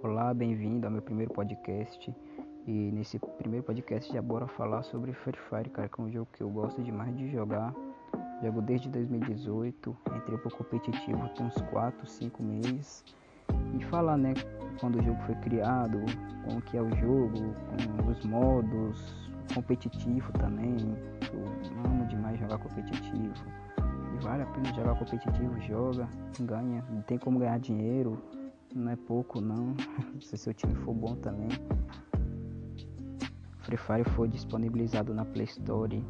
Olá, bem-vindo ao meu primeiro podcast. E nesse primeiro podcast já bora falar sobre Free Fire, cara, que é um jogo que eu gosto demais de jogar. Jogo desde 2018, entrei pro competitivo tem uns 4, 5 meses. E falar, né, quando o jogo foi criado, como que é o jogo, os modos, competitivo também. Eu amo demais jogar competitivo. E vale a pena jogar competitivo, joga, ganha, tem como ganhar dinheiro não é pouco não, se seu time for bom também. Free Fire foi disponibilizado na Play Store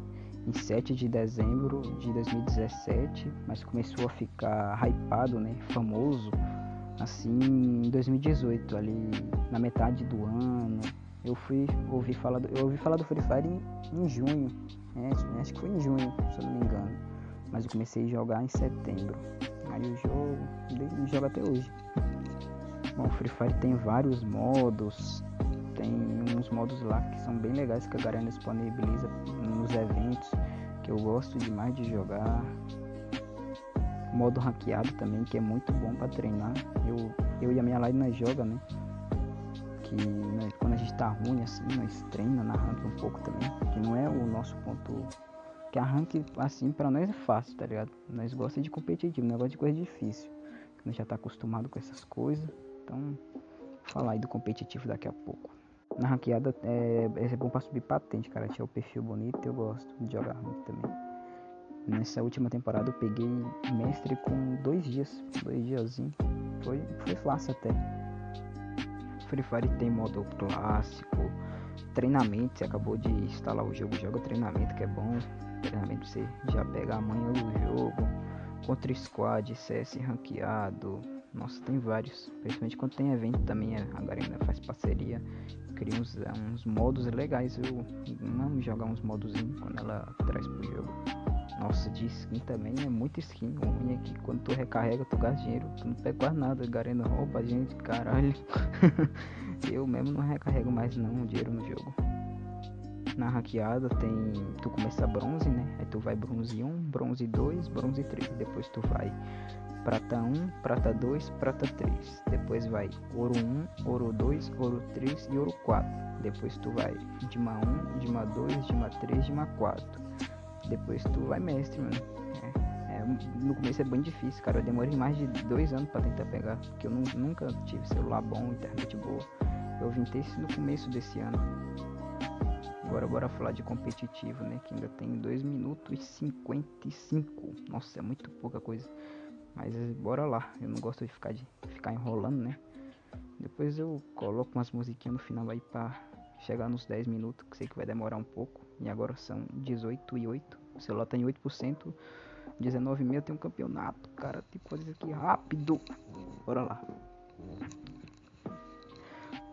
em 7 de dezembro de 2017, mas começou a ficar hypado, né, famoso, assim em 2018, ali na metade do ano. Eu fui ouvir falar do, eu ouvi falar do Free Fire em, em junho, né, acho que foi em junho, se eu não me engano, mas eu comecei a jogar em setembro. Aí o jogo, jogo até hoje. Bom, o Free Fire tem vários modos, tem uns modos lá que são bem legais que a galera disponibiliza nos eventos, que eu gosto demais de jogar. Modo ranqueado também, que é muito bom para treinar. Eu, eu e a minha line nós joga, né? Que né, quando a gente tá ruim assim, nós treina na rank um pouco também, que não é o nosso ponto que a rank assim para nós é fácil, tá ligado? Nós gosta de competitivo, negócio de coisa difícil. Nós já tá acostumado com essas coisas. Então, falar aí do competitivo daqui a pouco. Na ranqueada é, é bom pra subir patente, cara. Tinha o perfil bonito eu gosto de jogar rank também. Nessa última temporada eu peguei mestre com dois dias. Dois diazinho. Foi, foi fácil até. Free Fire tem modo clássico. Treinamento, você acabou de instalar o jogo, joga treinamento que é bom. Treinamento você já pega a manhã do jogo. Contra squad, CS ranqueado nossa, tem vários. Principalmente quando tem evento também, a Garena faz parceria. Cria uns, uns modos legais. Eu amo jogar uns modos quando ela traz pro jogo. Nossa, de skin também é muito skin. O ruim é que quando tu recarrega, tu gasta dinheiro. Tu não pega quase nada. Garena rouba a gente, caralho. eu mesmo não recarrego mais não dinheiro no jogo. Na hackeada tem. Tu começa bronze, né? Aí tu vai bronze 1, bronze 2, bronze 3. Depois tu vai prata 1, prata 2, prata 3. Depois vai ouro 1, ouro 2, ouro 3 e ouro 4. Depois tu vai dima 1, dima 2, dima 3, dima 4. Depois tu vai mestre, mano. É, é, no começo é bem difícil, cara. Eu demorei mais de dois anos para tentar pegar, porque eu nunca tive celular bom, internet boa. Eu vim ter isso no começo desse ano. Agora bora falar de competitivo, né? Que ainda tem 2 minutos e 55. Nossa, é muito pouca coisa. Mas bora lá, eu não gosto de ficar, de ficar enrolando, né? Depois eu coloco umas musiquinhas no final aí pra chegar nos 10 minutos, que sei que vai demorar um pouco. E agora são 18 e 8. O celular tá em 8%. 19 e meia tem um campeonato, cara. Tem coisa aqui rápido. Bora lá.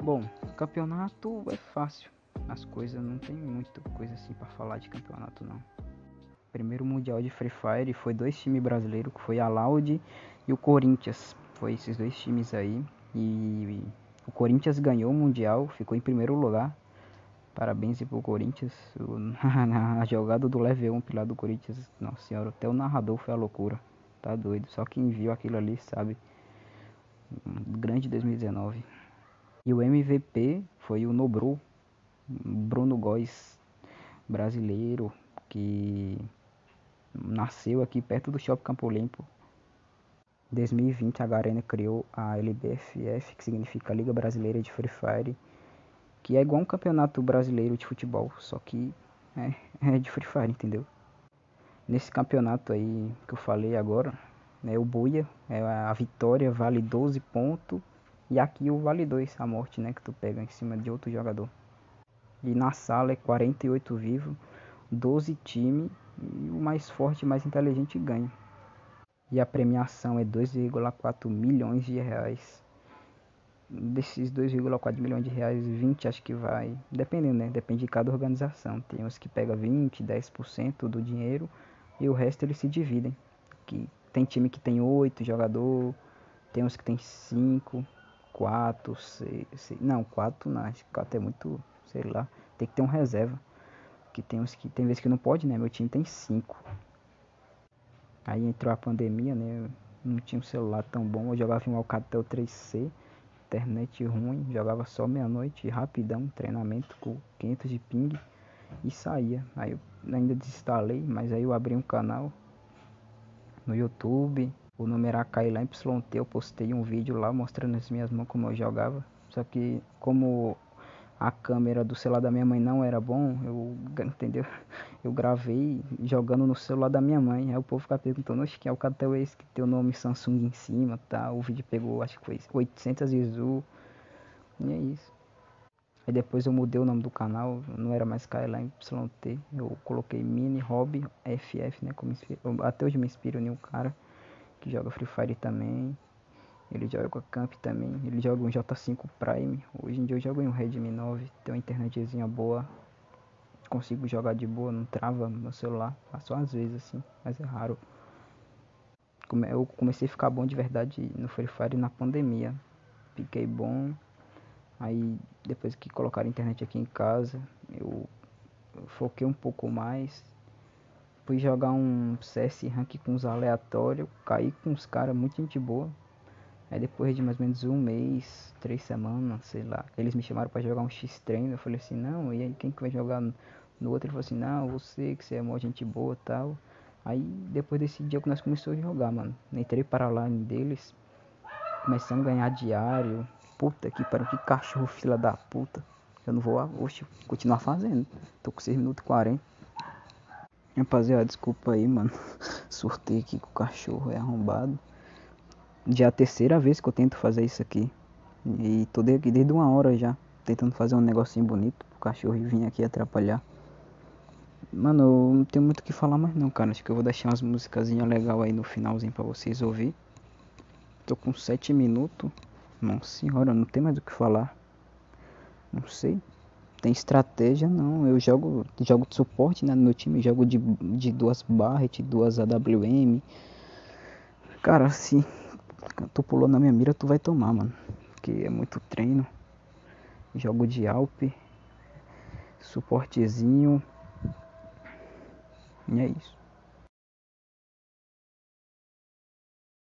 Bom, campeonato é fácil. As coisas não tem muita coisa assim para falar de campeonato não primeiro mundial de Free Fire foi dois times brasileiros, que foi a Loud e o Corinthians. Foi esses dois times aí. E o Corinthians ganhou o mundial, ficou em primeiro lugar. Parabéns pro Corinthians. a jogada do Level 1 lá do Corinthians, nossa senhora, até o narrador foi a loucura. Tá doido. Só quem viu aquilo ali sabe. Grande 2019. E o MVP foi o Nobru, Bruno Góes, brasileiro, que nasceu aqui perto do Shopping Campo Limpo. Em 2020 a Garena criou a LBFF, que significa Liga Brasileira de Free Fire, que é igual um campeonato brasileiro de futebol, só que é, é de Free Fire, entendeu? Nesse campeonato aí que eu falei agora, né, o Buia, é a vitória vale 12 pontos e aqui o vale 2, a morte, né, que tu pega em cima de outro jogador. E na sala é 48 vivos, 12 times e o mais forte e mais inteligente ganha. E a premiação é 2,4 milhões de reais. Desses 2,4 milhões de reais, 20 acho que vai, dependendo, né? Depende de cada organização. Tem uns que pega 20, 10% do dinheiro e o resto eles se dividem. Que tem time que tem 8 jogador, tem uns que tem 5, 4, 6, não, 4 não, acho que 4 é muito, sei lá, tem que ter um reserva que tem uns que tem vezes que não pode, né? Meu time tem cinco. Aí entrou a pandemia, né? não tinha um celular tão bom. Eu jogava em um Alcatel 3C, internet ruim, jogava só meia-noite, rapidão, treinamento com 500 de ping e saía. Aí eu ainda desinstalei, mas aí eu abri um canal no YouTube, o nome era Kaila YT, eu postei um vídeo lá mostrando as minhas mãos como eu jogava. Só que como a câmera do celular da minha mãe não era bom, eu, entendeu? Eu gravei jogando no celular da minha mãe. Aí o povo fica perguntando, oxe, quem é o cartel esse que tem o nome Samsung em cima, tá? O vídeo pegou, acho que foi 800 views. E é isso. Aí depois eu mudei o nome do canal, não era mais Skyline YT, eu coloquei Mini Hobby FF, né? Como até hoje me inspiro em um cara que joga Free Fire também. Ele joga com a Camp também. Ele joga um J5 Prime. Hoje em dia eu jogo em um Redmi 9. Tem uma internetzinha boa. Consigo jogar de boa, não trava no celular. Só às vezes assim, mas é raro. Eu comecei a ficar bom de verdade no Free Fire na pandemia. Fiquei bom. Aí depois que colocaram a internet aqui em casa, eu, foquei um pouco mais. Fui jogar um CS rank com os aleatórios, caí com os caras, muito gente boa. Aí depois de mais ou menos um mês, três semanas, sei lá, eles me chamaram para jogar um X treino. Eu falei assim, não, e aí quem que vai jogar no outro? Ele falou assim, não, você que você é mó gente boa tal. Aí depois desse dia que nós começamos a jogar, mano. Entrei para a line deles, começando a ganhar diário. Puta que pariu, que cachorro fila da puta. Eu não vou, oxe, continuar fazendo. Tô com 6 minutos e 40. Rapaziada, desculpa aí, mano. Surtei aqui com o cachorro, é arrombado já é a terceira vez que eu tento fazer isso aqui. E tô aqui desde uma hora já, tentando fazer um negocinho bonito pro cachorro vir aqui atrapalhar. Mano, eu não tenho muito o que falar mais não, cara. Acho que eu vou deixar umas musicazinhas legal aí no finalzinho pra vocês ouvir. Tô com 7 minutos. Nossa senhora, não tem mais o que falar. Não sei. Tem estratégia não. Eu jogo, jogo de suporte né, no meu time, jogo de, de duas Barret, duas AWM. Cara, assim, tu pulou na minha mira, tu vai tomar, mano. Porque é muito treino. Jogo de Alpe. Suportezinho. E é isso.